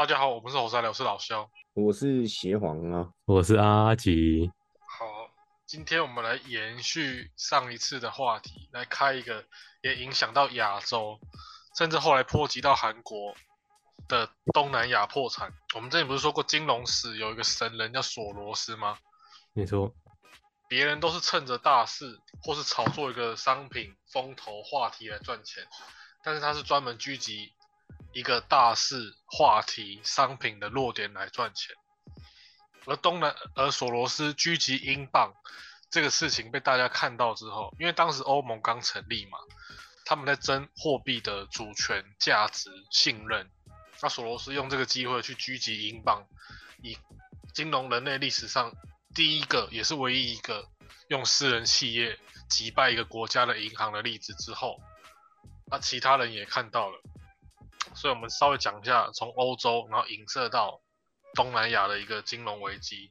大家好，我们是猴赛聊，我是老肖，我是邪皇啊，我是阿吉。好，今天我们来延续上一次的话题，来开一个也影响到亚洲，甚至后来波及到韩国的东南亚破产。我们之前不是说过金融史有一个神人叫索罗斯吗？你说，别人都是趁着大事或是炒作一个商品风头话题来赚钱，但是他是专门狙击一个大势话题商品的弱点来赚钱。而东南而索罗斯狙击英镑这个事情被大家看到之后，因为当时欧盟刚成立嘛，他们在争货币的主权、价值、信任。那索罗斯用这个机会去狙击英镑，以金融人类历史上第一个也是唯一一个用私人企业击败一个国家的银行的例子之后，那其他人也看到了，所以我们稍微讲一下从欧洲然后影射到东南亚的一个金融危机。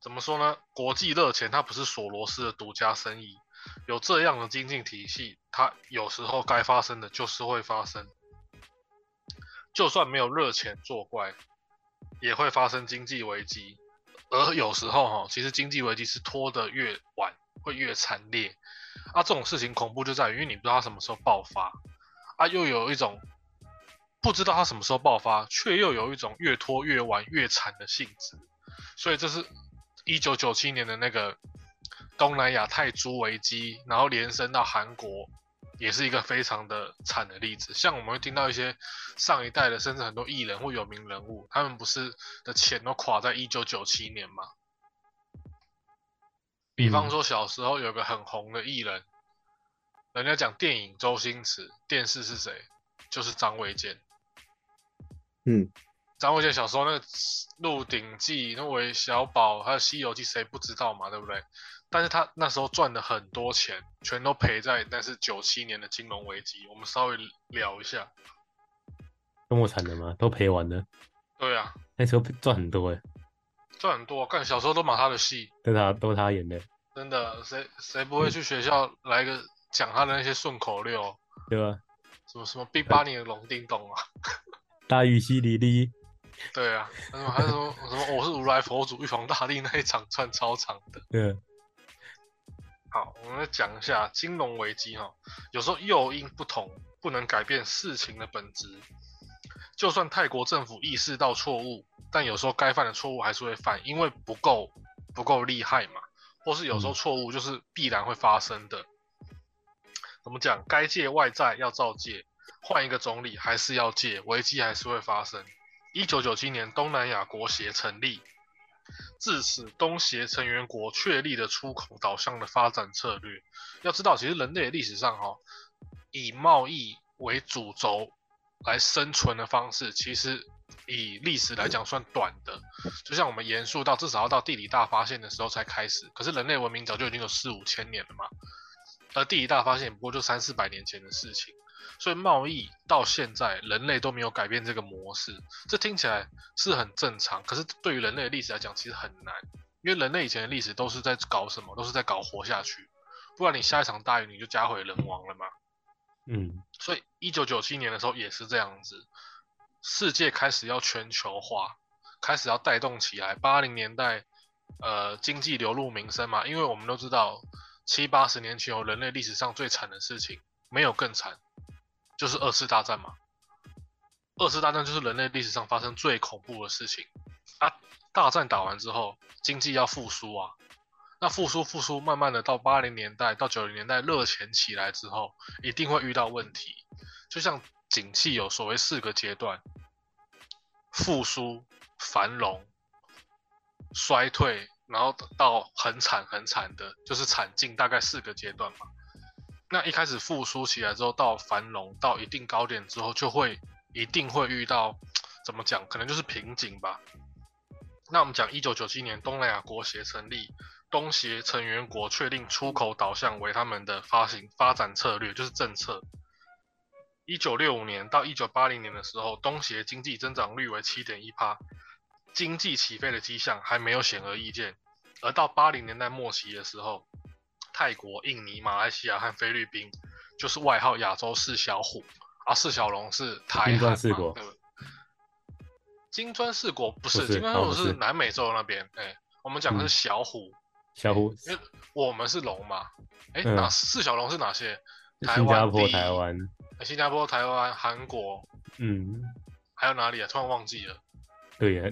怎么说呢？国际热钱它不是索罗斯的独家生意，有这样的经济体系，它有时候该发生的就是会发生。就算没有热钱作怪，也会发生经济危机。而有时候哈，其实经济危机是拖得越晚会越惨烈。啊，这种事情恐怖就在于，因为你不知道它什么时候爆发，啊，又有一种不知道它什么时候爆发，却又有一种越拖越晚越惨的性质。所以这是一九九七年的那个东南亚泰铢危机，然后延伸到韩国。也是一个非常的惨的例子，像我们会听到一些上一代的，甚至很多艺人或有名人物，他们不是的钱都垮在一九九七年吗？比方说小时候有个很红的艺人，人家讲电影周星驰，电视是谁？就是张卫健。嗯，张卫健小时候那个《鹿鼎记》、那韦小宝还有《西游记》，谁不知道嘛？对不对？但是他那时候赚了很多钱，全都赔在那是九七年的金融危机。我们稍微聊一下，这么惨的吗？都赔完了。对啊，那时候赚很多哎，赚很多。干小时候都买他的戏，都他都他演的。真的，谁谁不会去学校来个讲他的那些顺口溜？对吧？什么什么 B 八年的龙叮咚啊，大禹西里里。对啊，什么还有什么什么我是如来佛祖玉皇大帝那一场串超长的。对。好，我们来讲一下金融危机哈。有时候诱因不同，不能改变事情的本质。就算泰国政府意识到错误，但有时候该犯的错误还是会犯，因为不够不够厉害嘛。或是有时候错误就是必然会发生的。怎么讲？该借外债要照借，换一个总理还是要借，危机还是会发生。一九九七年，东南亚国协成立。自此，东协成员国确立了出口导向的发展策略。要知道，其实人类历史上哈，以贸易为主轴来生存的方式，其实以历史来讲算短的。就像我们延续到至少要到地理大发现的时候才开始，可是人类文明早就已经有四五千年了嘛。而地理大发现不过就三四百年前的事情。所以贸易到现在，人类都没有改变这个模式，这听起来是很正常。可是对于人类的历史来讲，其实很难，因为人类以前的历史都是在搞什么？都是在搞活下去，不然你下一场大雨你就家毁人亡了嘛。嗯，所以一九九七年的时候也是这样子，世界开始要全球化，开始要带动起来。八零年代，呃，经济流入民生嘛，因为我们都知道七八十年前人类历史上最惨的事情，没有更惨。就是二次大战嘛，二次大战就是人类历史上发生最恐怖的事情啊！大战打完之后，经济要复苏啊，那复苏复苏，慢慢的到八零年代到九零年代热钱起来之后，一定会遇到问题。就像景气有所谓四个阶段：复苏、繁荣、衰退，然后到很惨很惨的，就是惨境，大概四个阶段嘛。那一开始复苏起来之后，到繁荣到一定高点之后，就会一定会遇到怎么讲？可能就是瓶颈吧。那我们讲一九九七年东南亚国协成立，东协成员国确定出口导向为他们的发行发展策略，就是政策。一九六五年到一九八零年的时候，东协经济增长率为七点一趴，经济起飞的迹象还没有显而易见。而到八零年代末期的时候，泰国、印尼、马来西亚和菲律宾就是外号亚洲四小虎。啊，四小龙是台韩嘛？金砖四国不是，金砖四国是是。南美洲那边，哎、我们讲的是嗯。小虎，小虎，因为我们是龙嘛，哎、嗯。哪四小龙是哪些？台新加坡、台湾，哎新加坡、台湾、韩国，嗯，还有哪里啊？突然忘记了，对呀，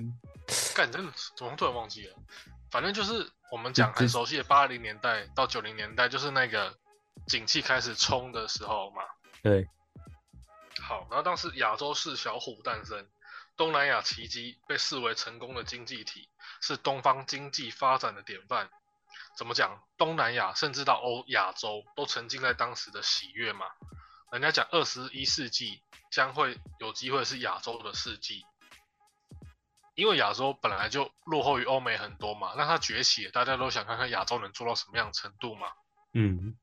干，真的怎么突然忘记了？反正就是我们讲很熟悉的八零年代到九零年代，就是那个景气开始冲的时候嘛。对，好，然后当时亚洲是小虎诞生，东南亚奇迹被视为成功的经济体，是东方经济发展的典范。怎么讲？东南亚甚至到欧亚洲都沉浸在当时的喜悦嘛。人家讲二十一世纪将会有机会是亚洲的世纪，因为亚洲本来就落后于欧美很多嘛，那它崛起，大家都想看看亚洲能做到什么样程度嘛。嗯，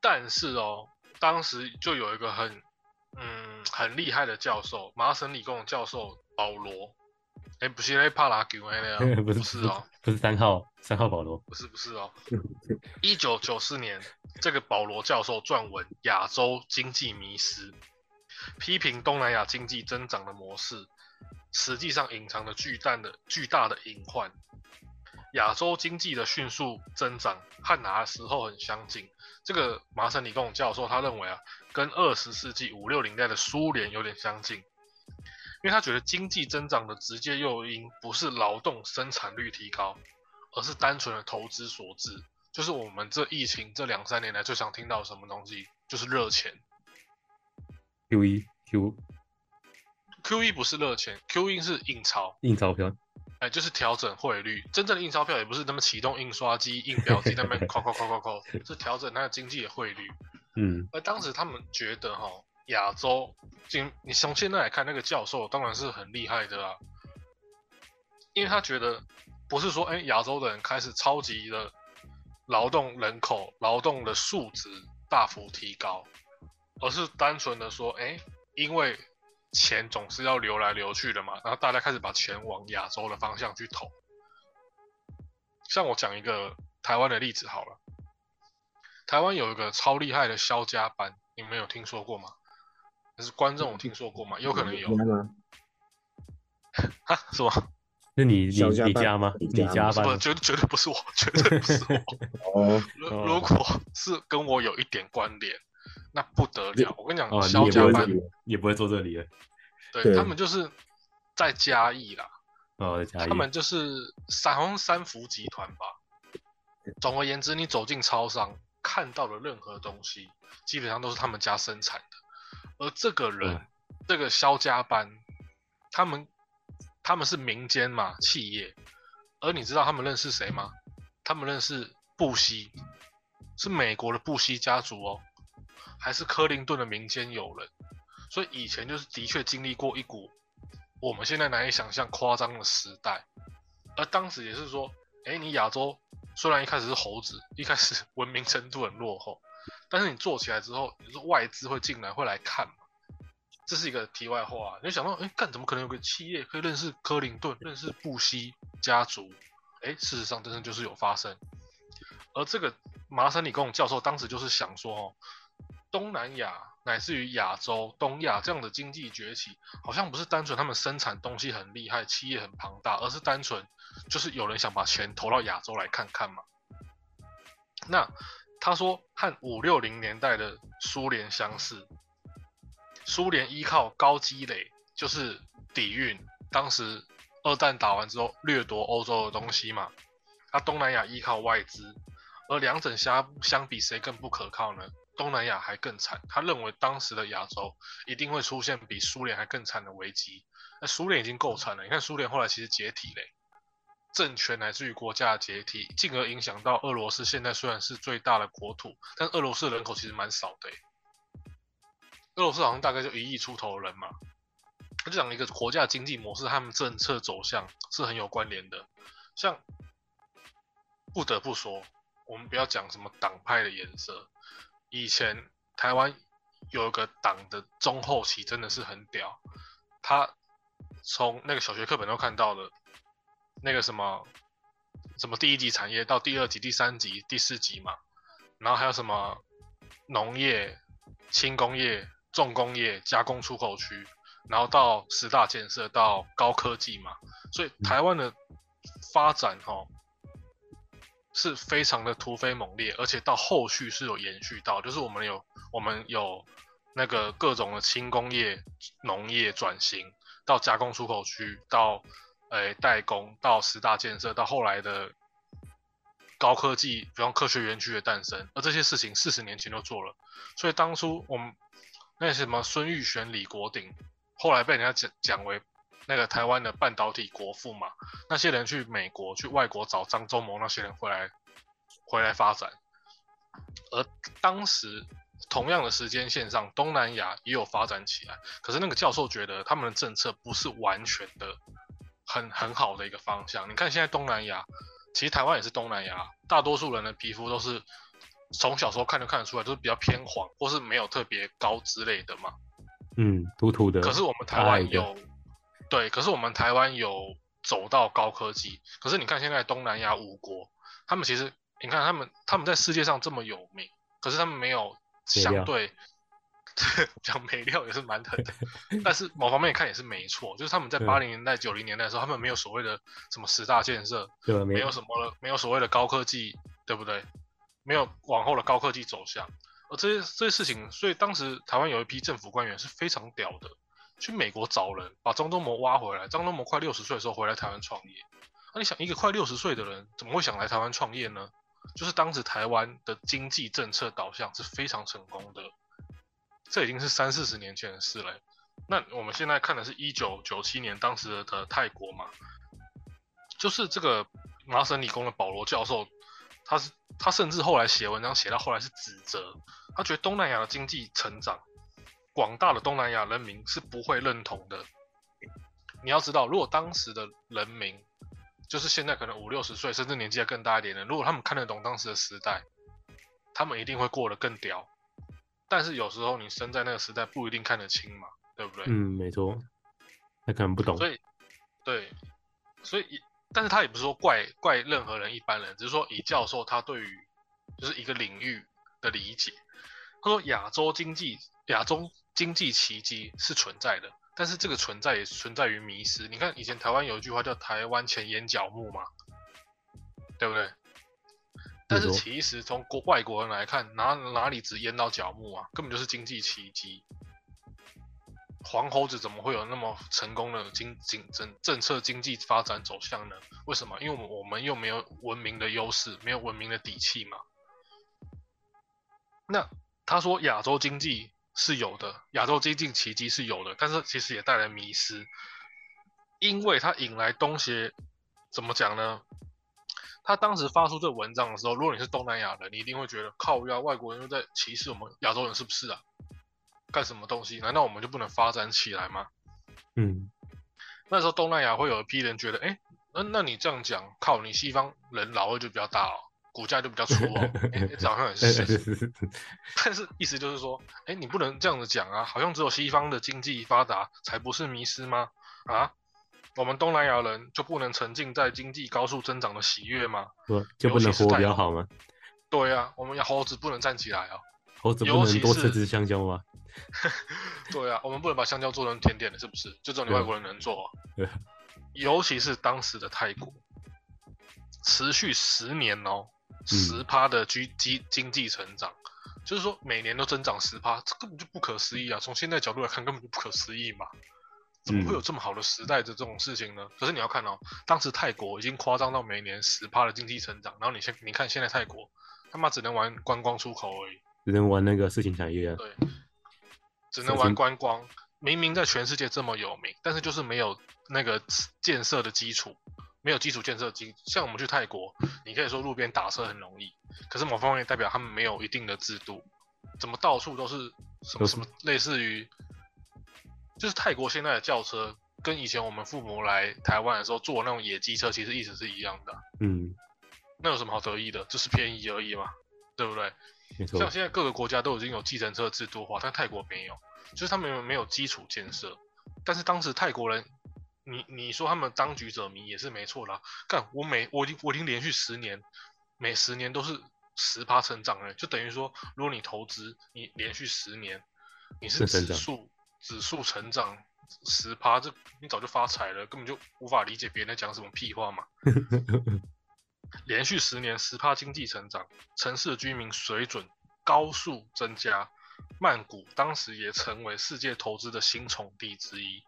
但是哦，当时就有一个很嗯很厉害的教授，麻省理工的教授保罗，哎，不是那帕拉吉 不是哦，不是三号，三号保罗，不是不是哦，一九九四年，这个保罗教授撰文《亚洲经济迷失》，批评东南亚经济增长的模式，实际上隐藏着巨大的巨大的隐患。亚洲经济的迅速增长和哪时候很相近？这个麻省理工教授他认为啊，跟二十世纪五六零代的苏联有点相近，因为他觉得经济增长的直接诱因不是劳动生产率提高，而是单纯的投资所致。就是我们这疫情这两三年来最想听到什么东西，就是热钱。Q 一 Q Q E 不是热钱，Q E 是印钞，印钞票，哎，就是调整汇率。真正的印钞票也不是那么启动印刷机、印表机那边扣扣扣扣扣，是调整它的经济的汇率。嗯而当时他们觉得哈，亚洲经你从现在来看，那个教授当然是很厉害的啊，因为他觉得不是说哎亚洲的人开始超级的劳动人口、劳动的素质大幅提高，而是单纯的说哎，因为钱总是要流来流去的嘛，然后大家开始把钱往亚洲的方向去投。像我讲一个台湾的例子好了。台湾有一个超厉害的肖家班，你们有听说过吗？但是观众有听说过吗？有可能有？啊？是吗？是你你家班你家吗？你你家家吗不，班？绝绝对不是我，绝对不是我。哦如果是跟我有一点关联，那不得了。我跟你讲，哦，肖家班也不会做，这里了。对对他们就是在嘉义啦，哦，在嘉义他们就是三好像三福集团吧。总而言之，你走进超商看到的任何东西，基本上都是他们家生产的。而这个人，嗯这个肖家班，他们他们是民间嘛企业，而你知道他们认识谁吗？他们认识布希，是美国的布希家族哦，还是克林顿的民间友人。所以以前就是的确经历过一股我们现在难以想象夸张的时代，而当时也是说，哎，你亚洲虽然一开始是猴子，一开始 文明程度很落后，但是你做起来之后，你说外资会进来会来看嘛？这是一个题外话、你想到，哎，干怎么可能有个企业可以认识克林顿、认识布希家族？哎，事实上真的就是有发生。而这个麻省理工教授当时就是想说，哦，东南亚乃至于亚洲、东亚这样的经济崛起，好像不是单纯他们生产东西很厉害，企业很庞大，而是单纯就是有人想把钱投到亚洲来看看嘛。那他说和五六零年代的苏联相似，苏联依靠高积累就是底蕴，当时二战打完之后掠夺欧洲的东西嘛。那东南亚依靠外资，而两者相相比谁更不可靠呢？东南亚还更惨。他认为当时的亚洲一定会出现比苏联还更惨的危机。那苏联已经够惨了，你看苏联后来其实解体嘞，政权乃至于国家的解体，进而影响到俄罗斯。现在虽然是最大的国土，但俄罗斯人口其实蛮少的。俄罗斯好像大概就一亿出头人嘛。他就讲一个国家经济模式，他们政策走向是很有关联的。像不得不说，我们不要讲什么党派的颜色。以前台湾有一个党的中后期真的是很屌，他从那个小学课本都看到了，那个什么什么第一级产业到第二级、第三级、第四级嘛，然后还有什么农业、轻工业、重工业、加工出口区，然后到十大建设，到高科技嘛，所以台湾的发展哦是非常的突飞猛烈，而且到后续是有延续到，就是我们有我们有那个各种的轻工业、农业转型，到加工出口区，到诶代工，到十大建设，到后来的高科技，比方科学园区的诞生，而这些事情四十年前就做了，所以当初我们那什么孙玉璇、李国鼎，后来被人家讲讲为那个台湾的半导体国父嘛，那些人去美国、去外国找张忠谋那些人回来回来发展，而当时同样的时间线上，东南亚也有发展起来，可是那个教授觉得他们的政策不是完全的很很好的一个方向。你看现在东南亚，其实台湾也是东南亚，大多数人的皮肤都是从小时候看就看得出来，都是比较偏黄或是没有特别高之类的嘛。嗯，土土的。可是我们台湾有，对，可是我们台湾有走到高科技。可是你看现在东南亚五国，他们其实你看他们他们在世界上这么有名，可是他们没有相对 讲美料也是蛮狠的，但是某方面看也是没错，就是他们在八零年代九零年代的时候，他们没有所谓的什么十大建设，对？没有什么了，没有所谓的高科技，对不对？没有往后的高科技走向，而这些这些事情，所以当时台湾有一批政府官员是非常屌的，去美国找人，把张忠谋挖回来。张忠谋快六十岁的时候回来台湾创业，那、你想，一个快六十岁的人怎么会想来台湾创业呢？就是当时台湾的经济政策导向是非常成功的，这已经是三四十年前的事了。那我们现在看的是一九九七年当时的泰国嘛，就是这个麻省理工的保罗教授，他是他甚至后来写文章写到后来是指责，他觉得东南亚的经济成长，广大的东南亚人民是不会认同的。你要知道，如果当时的人民，就是现在可能五六十岁，甚至年纪还更大一点的，如果他们看得懂当时的时代，他们一定会过得更屌。但是有时候你生在那个时代，不一定看得清嘛，对不对？嗯，没错。他可能不懂。所以，对，所以也，但是他也不是说怪怪任何人一般人，只是说以教授他对于就是一个领域的理解，他说亚洲经济亚洲经济奇迹是存在的，但是这个存在也存在于迷失。你看以前台湾有一句话叫“台湾前眼角目”嘛，对不对？但是其实从国外国人来看，哪哪里只淹到角目啊？根本就是经济奇迹。黄猴子怎么会有那么成功的经经政政策经济发展走向呢？为什么？因为我们我们又没有文明的优势，没有文明的底气嘛。那他说亚洲经济是有的，亚洲经济奇迹是有的，但是其实也带来迷失，因为它引来东协怎么讲呢？他当时发出这文章的时候，如果你是东南亚人，你一定会觉得靠呀，外国人又在歧视我们亚洲人，是不是啊？干什么东西？难道我们就不能发展起来吗？嗯，那时候东南亚会有一批人觉得，哎，那那你这样讲，靠你西方人老二就比较大哦，骨架就比较粗 哦，哎，这好像很是。但是意思就是说，哎，你不能这样子讲啊，好像只有西方的经济发达才不是迷失吗？啊，我们东南亚人就不能沉浸在经济高速增长的喜悦吗？不就不能活比较好吗？对啊，我们要猴子不能站起来哦。猴子不尤其是能多吃只香蕉吗？对啊，我们不能把香蕉做成甜点的，是不是？就只有你外国人能做哦、对尤其是当时的泰国，持续十年哦，嗯十趴的经经经济成长，就是说每年都增长十趴，这根本就不可思议啊！从现在角度来看，根本就不可思议嘛。怎么会有这么好的时代的这种事情呢？可是你要看哦，当时泰国已经夸张到每年十趴的经济成长，然后你现你看现在泰国他妈只能玩观光出口而已，只能玩那个事情产业啊。对，只能玩观光。明明在全世界这么有名，但是就是没有那个建设的基础，没有基础建设经。像我们去泰国，你可以说路边打车很容易，可是某方面代表他们没有一定的制度，怎么到处都是什么什么类似于，就是泰国现在的轿车跟以前我们父母来台湾的时候坐那种野鸡车，其实意思是一样的啊。嗯，那有什么好得意的？就是便宜而已嘛，对不对？没错像。现在各个国家都已经有计程车制度化，但泰国没有，就是他们没有基础建设。但是当时泰国人，你你说他们当局者迷也是没错啦。看，我每我已经我已经连续十年，每十年都是十趴成长了，就等于说，如果你投资，你连续十年你是指数指数成长十趴，这你早就发财了，根本就无法理解别人在讲什么屁话嘛。连续十年十趴经济成长，城市的居民水准高速增加，曼谷当时也成为世界投资的新宠地之一。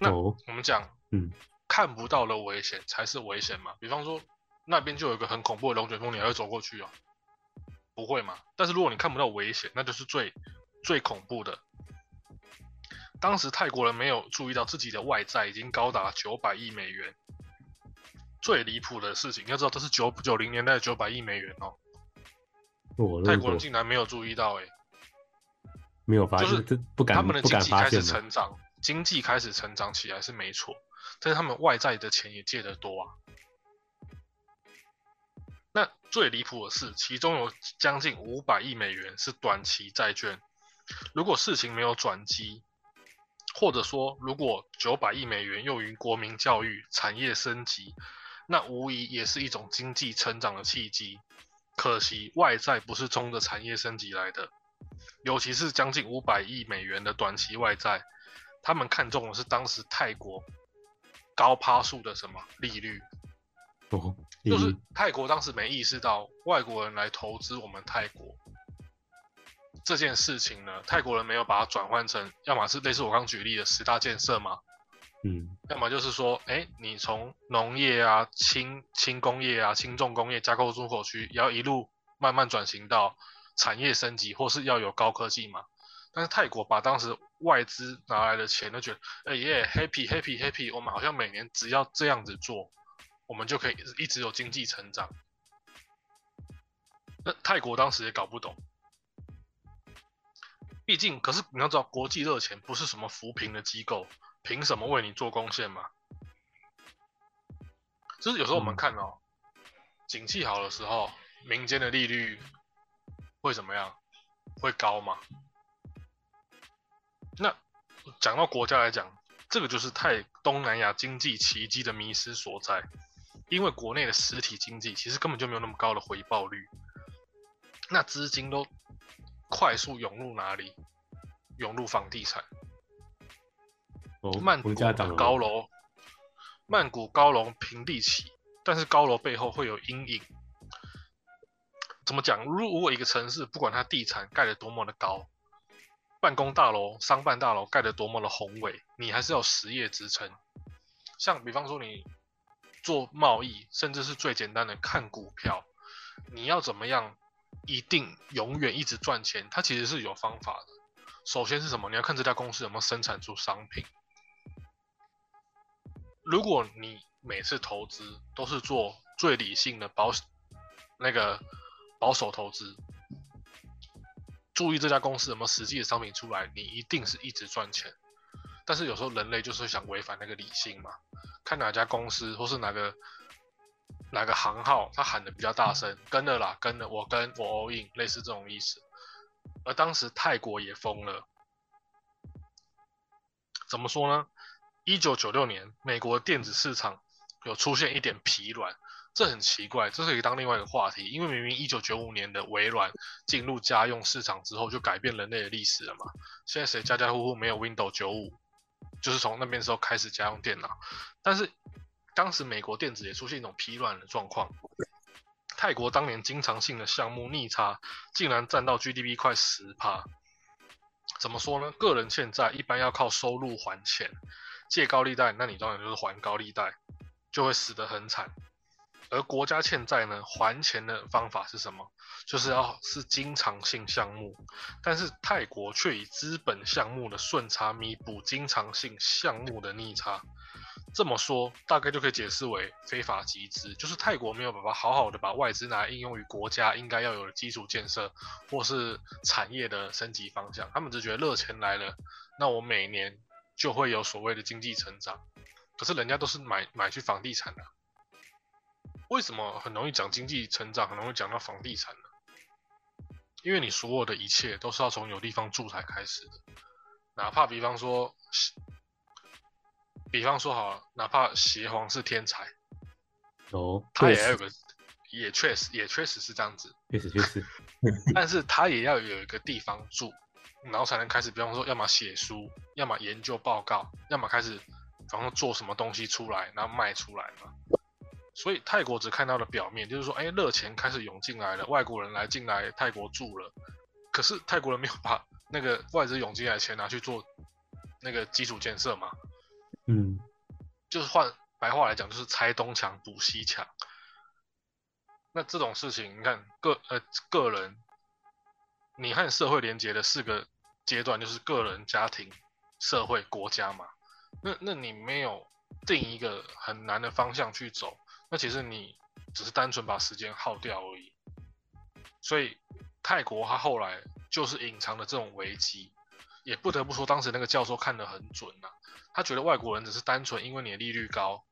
那哦，我们讲，嗯，看不到的危险才是危险嘛。比方说，那边就有一个很恐怖的龙卷风，你还会走过去哦？不会嘛？但是如果你看不到危险，那就是最最恐怖的。当时泰国人没有注意到自己的外债已经高达九百亿美元。最离谱的事情，要知道这是九九零年代的九百亿美元哦，泰国人竟然没有注意到、欸，没有发现，就是不敢他们的经济开始。成长，经济开始成长起来是没错，但是他们外债的钱也借得多啊。那最离谱的是，其中有将近五百亿美元是短期债券。如果事情没有转机，或者说如果九百亿美元用于国民教育、产业升级，那无疑也是一种经济成长的契机。可惜外债不是冲着产业升级来的，尤其是将近五百亿美元的短期外债，他们看中的是当时泰国高趴数的什么利率，哦，就是嗯泰国当时没意识到外国人来投资我们泰国这件事情呢，泰国人没有把它转换成，要么是类似我刚举例的十大建设嘛，嗯要么就是说，哎，你从农业啊、轻轻工业啊、轻重工业、加工出口区，也要一路慢慢转型到产业升级，或是要有高科技嘛。但是泰国把当时外资拿来的钱，都觉得，哎耶，happy happy happy，我们好像每年只要这样子做，我们就可以一直有经济成长。那泰国当时也搞不懂，毕竟，可是你要知道，国际热钱不是什么扶贫的机构，凭什么为你做贡献嘛？就是有时候我们嗯看哦，景气好的时候，民间的利率会怎么样？会高吗？那讲到国家来讲，这个就是泰东南亚经济奇迹的迷失所在，因为国内的实体经济其实根本就没有那么高的回报率，那资金都快速涌入哪里？涌入房地产。哦，曼谷的高楼，曼谷高楼平地起，但是高楼背后会有阴影。怎么讲？如果一个城市不管它地产盖得多么的高，办公大楼、商办大楼盖得多么的宏伟，你还是要实业支撑。像比方说你做贸易，甚至是最简单的看股票，你要怎么样一定永远一直赚钱？它其实是有方法的。首先是什么？你要看这家公司有没有生产出商品。如果你每次投资都是做最理性的保那个保守投资，注意这家公司有没有实际的商品出来，你一定是一直赚钱。但是有时候人类就是想违反那个理性嘛，看哪家公司或是哪个哪个行号，他喊的比较大声，跟了啦，跟了，我跟我 all in，类似这种意思。而当时泰国也疯了，怎么说呢？一九九六年，美国电子市场有出现一点疲软，这很奇怪，这可以当另外一个话题。因为明明一九九五年的微软进入家用市场之后，就改变人类的历史了嘛。现在谁家家户户没有 Windows 九五？就是从那边时候开始家用电脑。但是当时美国电子也出现一种疲软的状况。泰国当年经常性的项目逆差竟然占到 GDP 快十趴。怎么说呢？个人欠债一般要靠收入还钱，借高利贷，那你当然就是还高利贷，就会死得很惨。而国家欠债呢，还钱的方法是什么？就是要是经常性项目，但是泰国却以资本项目的顺差弥补经常性项目的逆差。这么说，大概就可以解释为非法集资，就是泰国没有办法好好的把外资拿来应用于国家应该要有的基础建设或是产业的升级方向，他们只觉得热钱来了，那我每年就会有所谓的经济成长，可是人家都是买买去房地产的、为什么很容易讲经济成长，很容易讲到房地产呢？因为你所有的一切都是要从有地方住才开始的，哪怕比方说。比方说好了，哪怕邪皇是天才，哦，他也要有个，也确实也确实是这样子，确实确实，但是他也要有一个地方住，然后才能开始，比方说，要么写书，要么研究报告，要么开始，比方说做什么东西出来，然后卖出来嘛。所以泰国只看到了表面，就是说，哎，热钱开始涌进来了，外国人来进来泰国住了，可是泰国人没有把那个外资涌进来的钱拿去做那个基础建设嘛。嗯，就是换白话来讲，就是拆东墙补西墙。那这种事情，你看个呃个人，你和社会连接的四个阶段，就是个人、家庭、社会、国家嘛。那那你没有定一个很难的方向去走，那其实你只是单纯把时间耗掉而已。所以泰国他后来就是隐藏的这种危机，也不得不说，当时那个教授看得很准呐。他觉得外国人只是单纯因为你的利率高。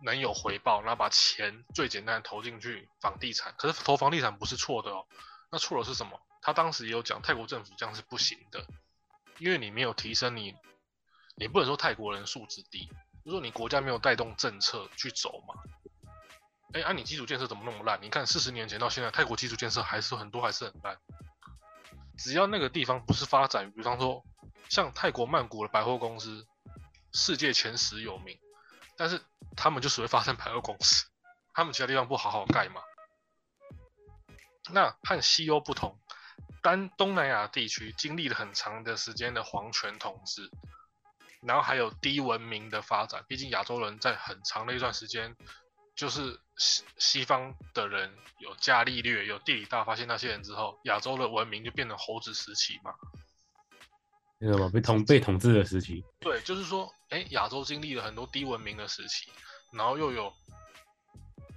能有回报，然后把钱最简单的投进去房地产，可是投房地产不是错的哦。那错的是什么？他当时也有讲，泰国政府这样是不行的，因为你没有提升你，你不能说泰国人素质低，就说你国家没有带动政策去走嘛。哎，啊，你基础建设怎么那么烂？你看四十年前到现在，泰国基础建设还是很多还是很烂。只要那个地方不是发展，比方说像泰国曼谷的百货公司，世界前十有名。但是他们就只会发生百货公司，他们其他地方不好好盖嘛。那和西欧不同，单东南亚地区经历了很长的时间的皇权统治，然后还有低文明的发展。毕竟亚洲人在很长的一段时间，就是西西方的人有伽利略、有地理大发现那些人之后，亚洲的文明就变成猴子时期嘛。那个被统被统治的时期，对，就是说，哎，亚洲经历了很多低文明的时期，然后又有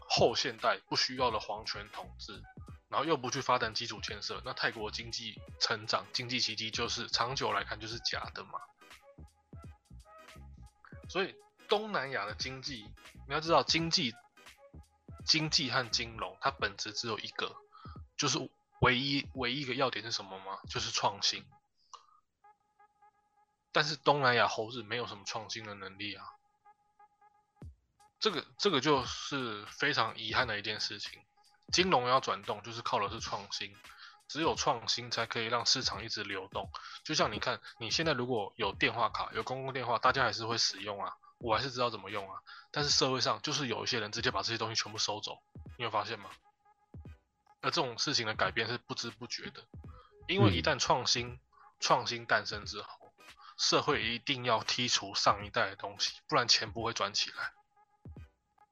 后现代不需要的皇权统治，然后又不去发展基础建设，那泰国经济成长、经济奇迹就是长久来看就是假的嘛。所以东南亚的经济，你要知道，经济、经济和金融它本质只有一个，就是唯一唯一一个要点是什么吗？就是创新。但是东南亚猴子没有什么创新的能力啊，这个这个就是非常遗憾的一件事情。金融要转动，就是靠的是创新，只有创新才可以让市场一直流动。就像你看，你现在如果有电话卡、有公共电话，大家还是会使用啊，我还是知道怎么用啊。但是社会上就是有一些人直接把这些东西全部收走，你有发现吗？而这种事情的改变是不知不觉的，因为一旦创新创新诞生之后。社会一定要剔除上一代的东西，不然钱不会转起来。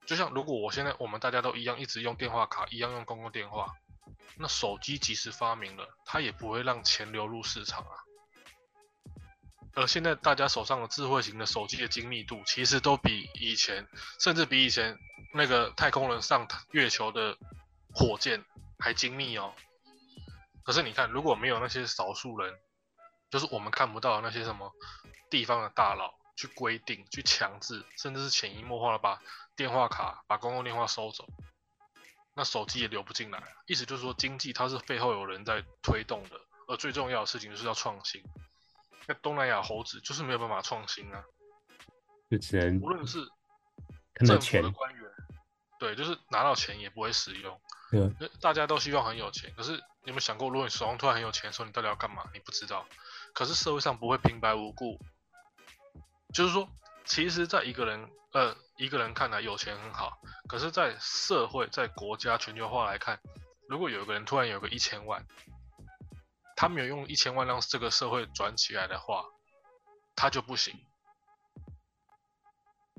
就像如果我现在我们大家都一样，一直用电话卡，一样用公共电话，那手机即使发明了，它也不会让钱流入市场啊。而现在大家手上的智慧型的手机的精密度，其实都比以前，甚至比以前那个太空人上月球的火箭还精密哦。可是你看，如果没有那些少数人，就是我们看不到那些什么地方的大佬去规定、去强制，甚至是潜移默化的把电话卡、把公共电话收走，那手机也流不进来。意思就是说，经济它是背后有人在推动的，而最重要的事情就是要创新。那东南亚猴子就是没有办法创新啊，就只能无论是政府的官员，对，就是拿到钱也不会使用。对，大家都希望很有钱，可是你有没有想过，如果你手上突然很有钱的时候，你到底要干嘛？你不知道。可是社会上不会平白无故，就是说，其实，在一个人呃一个人看来有钱很好，可是，在社会在国家全球化来看，如果有一个人突然有个一千万，他没有用一千万让这个社会转起来的话，他就不行。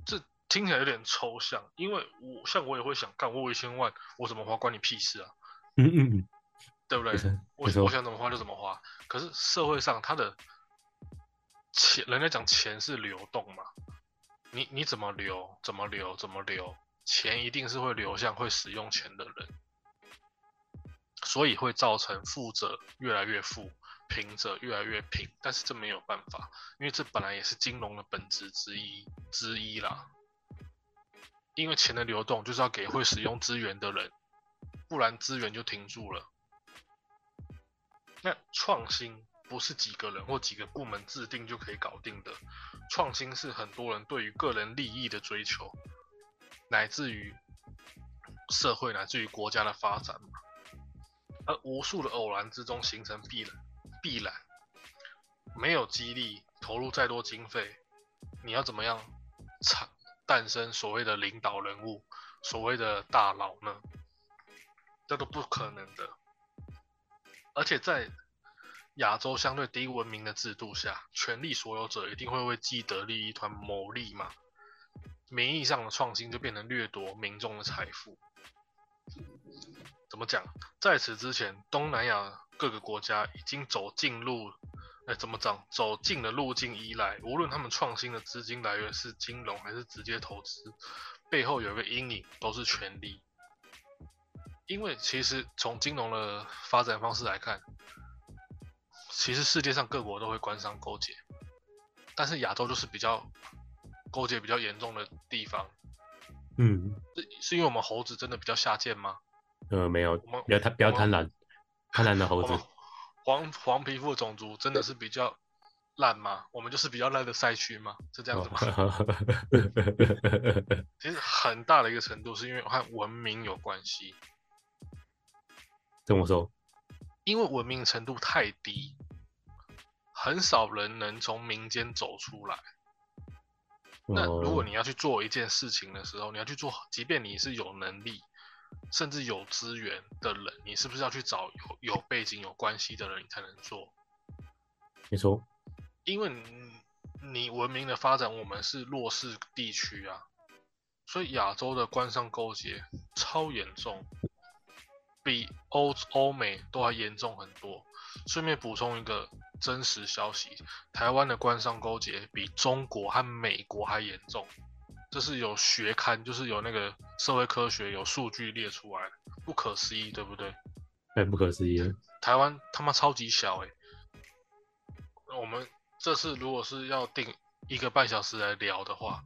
这听起来有点抽象，因为我像我也会想，干我有一千万，我怎么花关你屁事啊？嗯嗯嗯。对不对？我我想怎么花就怎么花。可是社会上他的钱，人家讲钱是流动嘛，你你怎么流，怎么流，怎么流，钱一定是会流向会使用钱的人，所以会造成富者越来越富，贫者越来越贫。但是这没有办法，因为这本来也是金融的本质之一之一啦。因为钱的流动就是要给会使用资源的人，不然资源就停住了。那创新不是几个人或几个部门制定就可以搞定的，创新是很多人对于个人利益的追求，乃至于社会乃至于国家的发展嘛。而无数的偶然之中形成必然，必然，没有激励，投入再多经费，你要怎么样产诞生所谓的领导人物，所谓的大佬呢？这都不可能的。而且在亚洲相对低文明的制度下，权力所有者一定会为既得利益团谋利嘛。名义上的创新就变成掠夺民众的财富。怎么讲？在此之前，东南亚各个国家已经走进路，哎，怎么讲？走进了路径依赖，无论他们创新的资金来源是金融还是直接投资，背后有一个阴影，都是权力。因为其实从金融的发展方式来看，其实世界上各国都会官商勾结，但是亚洲就是比较勾结比较严重的地方。嗯，是是因为我们猴子真的比较下贱吗？呃，没有，不要贪，不要贪婪，贪婪的猴子。黄黄皮肤的种族真的是比较烂吗？我们就是比较烂的赛区吗？是这样子吗？其实很大的一个程度是因为和文明有关系，这么说，因为文明程度太低，很少人能从民间走出来。那如果哦你要去做一件事情的时候，你要去做，即便你是有能力，甚至有资源的人，你是不是要去找有有背景、有关系的人，你才能做？你说，因为你你文明的发展，我们是弱势地区啊，所以亚洲的官商勾结超严重，比欧欧美都还严重很多。顺便补充一个真实消息，台湾的官商勾结比中国和美国还严重，这是有学刊，就是有那个社会科学有数据列出来，不可思议，对不对？太不可思议了。台湾他妈超级小诶、我们这次如果是要定一个半小时来聊的话，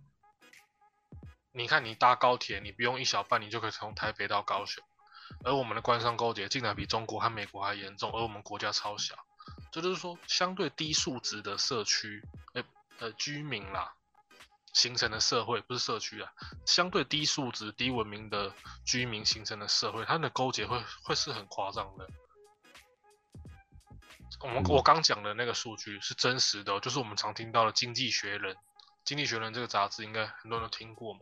你看你搭高铁，你不用一小半，你就可以从台北到高雄，而我们的官商勾结竟然比中国和美国还严重，而我们国家超小，这就是说相对低素质的社区，呃呃居民啦。形成的社会不是社区啊，相对低素质、低文明的居民形成的社会，他们的勾结会会是很夸张的。我们嗯我刚讲的那个数据是真实的哦、就是我们常听到的《经济学人》，《经济学人》这个杂志应该很多人都听过嘛，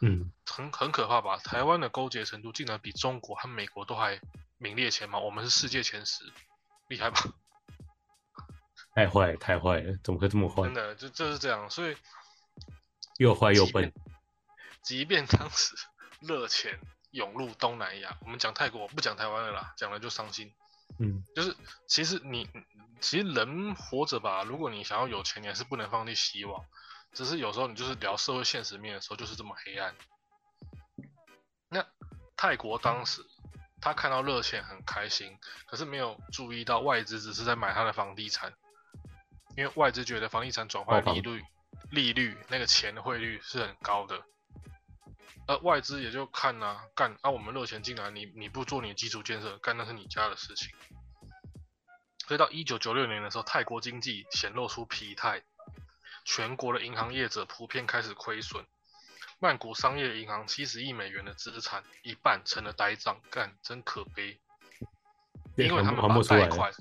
嗯，很很可怕吧？台湾的勾结程度竟然比中国和美国都还名列前茅，我们是世界前十，厉害吧？太坏，太坏了，怎么会这么坏真？的就就是这样，所以又坏又笨。即便当时热钱涌入东南亚，我们讲泰国不讲台湾了啦，讲了就伤心。嗯，就是其实你其实人活着吧，如果你想要有钱，你还是不能放弃希望。只是有时候你就是聊社会现实面的时候，就是这么黑暗。那泰国当时他看到热钱很开心，可是没有注意到外资只是在买他的房地产，因为外资觉得房地产转换利率利率那个钱的汇率是很高的，而外资也就看呐、干啊，我们热钱进来，你你不做你的基础建设，干那是你家的事情。所以到一九九六年的时候，泰国经济显露出疲态，全国的银行业者普遍开始亏损。曼谷商业银行七十亿美元的资产一半成了呆账，干真可悲。因为他们把贷款，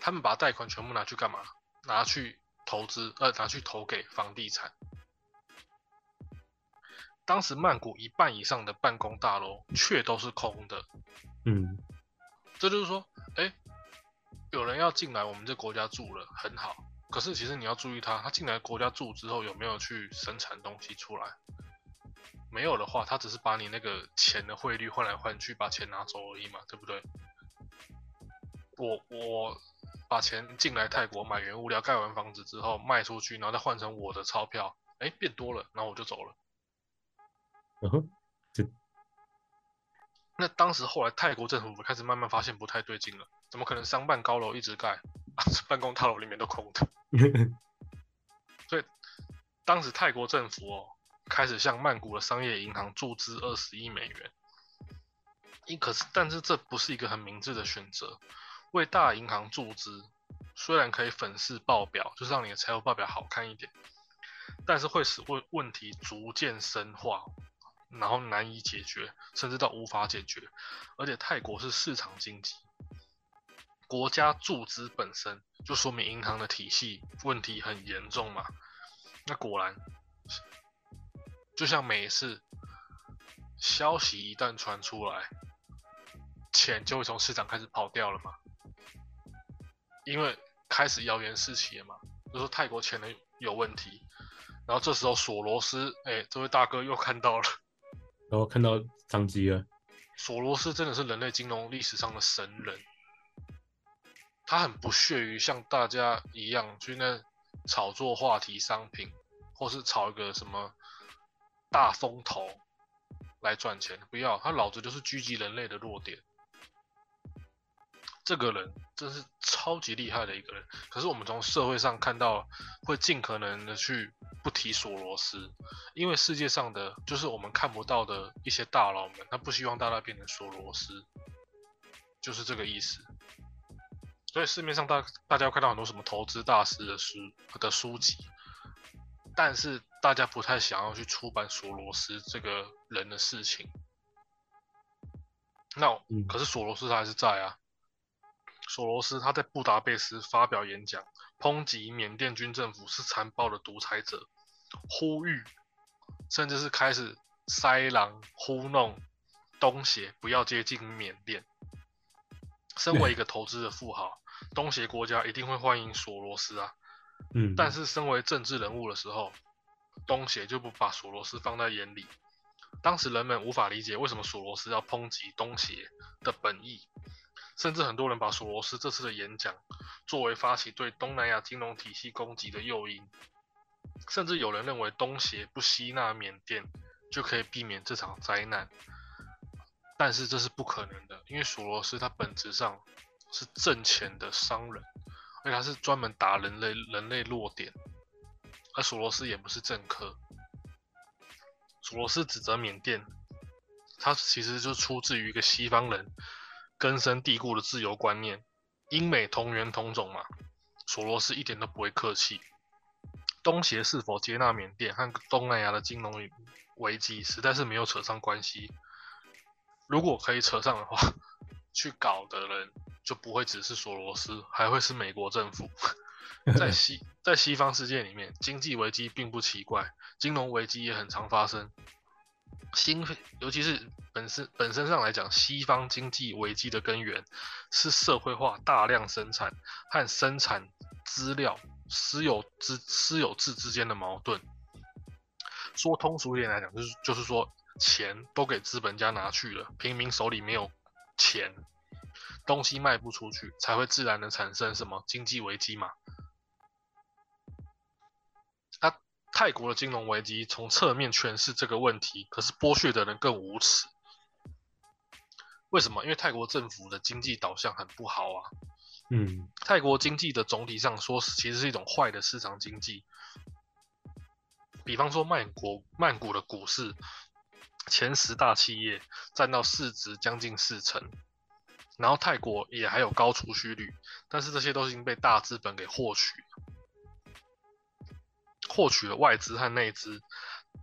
他们把贷款全部拿去干嘛？拿去投资，呃，拿去投给房地产。当时曼谷一半以上的办公大楼却都是空的，嗯，这就是说，哎，有人要进来我们这国家住了，很好。可是其实你要注意他，他进来国家住之后有没有去生产东西出来？没有的话，他只是把你那个钱的汇率换来换去，把钱拿走而已嘛，对不对？我我把钱进来泰国买原物料，盖完房子之后卖出去，然后再换成我的钞票，哎，变多了，然后我就走了。嗯哼，那当时后来泰国政府开始慢慢发现不太对劲了，怎么可能商办高楼一直盖，啊，办公大楼里面都空的？所以当时泰国政府哦，开始向曼谷的商业银行注资二十亿美元。因可是，但是这不是一个很明智的选择。为大银行注资，虽然可以粉饰报表，就是让你的财务报表好看一点，但是会使问问题逐渐深化，然后难以解决，甚至到无法解决。而且泰国是市场经济，国家注资本身就说明银行的体系问题很严重嘛。那果然，就像每一次消息一旦传出来，钱就会从市场开始跑掉了嘛。因为开始谣言四起了嘛，就说泰国钱的有问题。然后这时候索罗斯，哎，这位大哥又看到了，然后看到商机了。索罗斯真的是人类金融历史上的神人，他很不屑于像大家一样去那炒作话题商品，或是炒一个什么大风头来赚钱。不要，他老子就是狙击人类的弱点。这个人真是超级厉害的一个人，可是我们从社会上看到，会尽可能的去不提索罗斯，因为世界上的就是我们看不到的一些大佬们，他不希望大家变成索罗斯，就是这个意思。所以市面上大大家看到很多什么投资大师的书的书籍，但是大家不太想要去出版索罗斯这个人的事情。那可是索罗斯他还是在啊。索罗斯他在布达佩斯发表演讲，抨击缅甸军政府是残暴的独裁者，呼吁，甚至是开始塞狼糊弄东协不要接近缅甸。身为一个投资的富豪，东协国家一定会欢迎索罗斯啊。嗯，但是身为政治人物的时候，东协就不把索罗斯放在眼里。当时人们无法理解为什么索罗斯要抨击东协的本意。甚至很多人把索罗斯这次的演讲作为发起对东南亚金融体系攻击的诱因，甚至有人认为东协不吸纳缅甸就可以避免这场灾难，但是这是不可能的，因为索罗斯他本质上是挣钱的商人，而且他是专门打人类人类弱点，而索罗斯也不是政客，索罗斯指责缅甸，他其实就出自于一个西方人。根深蒂固的自由观念，英美同源同种嘛，索罗斯一点都不会客气。东协是否接纳缅甸和东南亚的金融危机，实在是没有扯上关系。如果可以扯上的话，去搞的人就不会只是索罗斯，还会是美国政府。在西在西方世界里面，经济危机并不奇怪，金融危机也很常发生。新，尤其是本身本身上来讲，西方经济危机的根源是社会化大量生产和生产资料私有资私有制之间的矛盾。说通俗一点来讲，就是就是说钱都给资本家拿去了，平民手里没有钱，东西卖不出去，才会自然的产生什么经济危机嘛。泰国的金融危机从侧面诠释这个问题，可是剥削的人更无耻。为什么？因为泰国政府的经济导向很不好啊。嗯，泰国经济的总体上说，其实是一种坏的市场经济。比方说曼谷，曼谷的股市前十大企业占到市值将近四成，然后泰国也还有高储蓄率，但是这些都已经被大资本给获取。获取了外资和内资，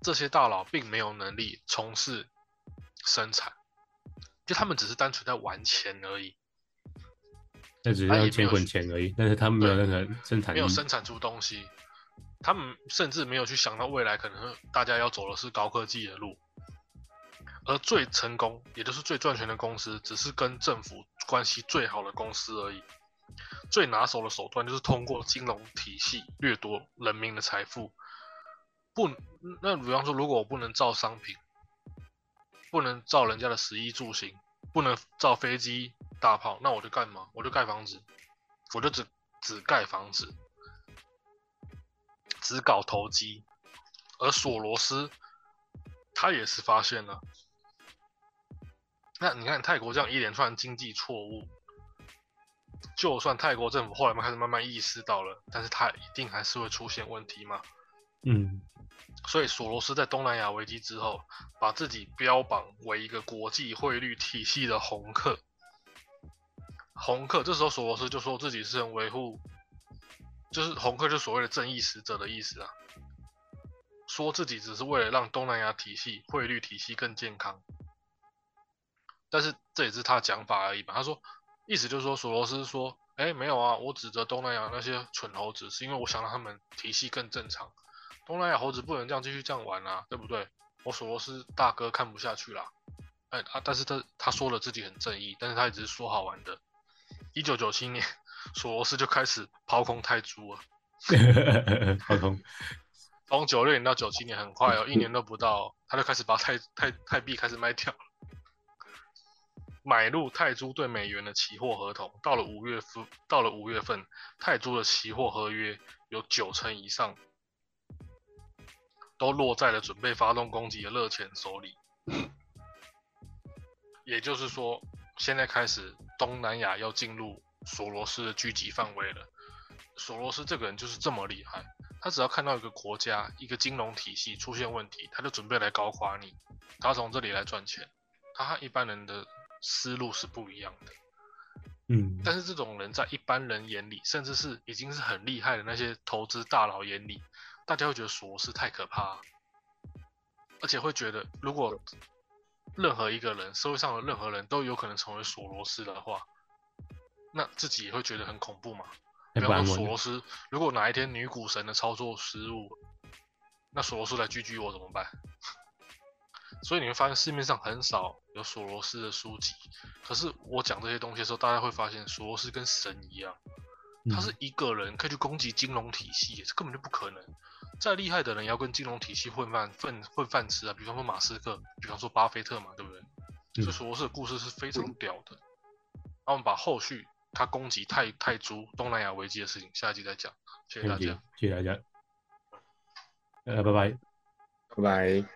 这些大佬并没有能力从事生产，就他们只是单纯在玩钱而已。那只是要钱滚钱而已，但是他们没有任何生产，没有生产出东西。他们甚至没有去想到未来可能大家要走的是高科技的路，而最成功，也就是最赚钱的公司，只是跟政府关系最好的公司而已。最拿手的手段就是通过金融体系掠夺人民的财富。不，那比方说，如果我不能造商品，不能造人家的食衣住行，不能造飞机大炮，那我就干嘛？我就盖房子，我就只只盖房子，只搞投机。而索罗斯他也是发现了，那你看泰国这样一连串经济错误。就算泰国政府后来开始慢慢意识到了，但是它一定还是会出现问题嘛。嗯，所以索罗斯在东南亚危机之后，把自己标榜为一个国际汇率体系的红客。红客，这时候索罗斯就说自己是维护，就是红客，就所谓的正义使者的意思啊。说自己只是为了让东南亚体系汇率体系更健康，但是这也是他讲法而已嘛。他说。意思就是说索罗斯说，哎，没有啊，我指责东南亚那些蠢猴子，是因为我想让他们体系更正常。东南亚猴子不能这样继续这样玩啊，对不对？我索罗斯大哥看不下去啦。哎啊，但是他他说了自己很正义，但是他也只是说好玩的。一九九七年，索罗斯就开始抛空泰铢了。抛空。从九六年到九七年，很快哦，一年都不到，他就开始把泰泰泰币开始卖掉了。买入泰铢对美元的期货合同，到了五月份，到了五月份，泰铢的期货合约有九成以上都落在了准备发动攻击的热钱手里。也就是说，现在开始东南亚要进入索罗斯的狙击范围了。索罗斯这个人就是这么厉害，他只要看到一个国家、一个金融体系出现问题，他就准备来搞垮你，他从这里来赚钱。他和一般人的思路是不一样的。嗯，但是这种人在一般人眼里，甚至是已经是很厉害的那些投资大佬眼里，大家会觉得索罗斯太可怕，而且会觉得如果。任何一个人，社会上的任何人都有可能成为索罗斯的话，那自己也会觉得很恐怖嘛？比方说索罗斯，如果哪一天女股神的操作失误，那索罗斯来狙击我怎么办？所以你会发现市面上很少有索罗斯的书籍。可是我讲这些东西的时候，大家会发现索罗斯跟神一样，他是一个人可以去攻击金融体系，这根本就不可能。再厉害的人也要跟金融体系混饭混混饭吃啊！比方说马斯克，比方说巴菲特嘛，对不对？这索罗斯的故事是非常屌的。那我们把后续他攻击泰泰铢、东南亚危机的事情下一集再讲。谢谢大家，谢谢大家，呃，拜拜，拜拜。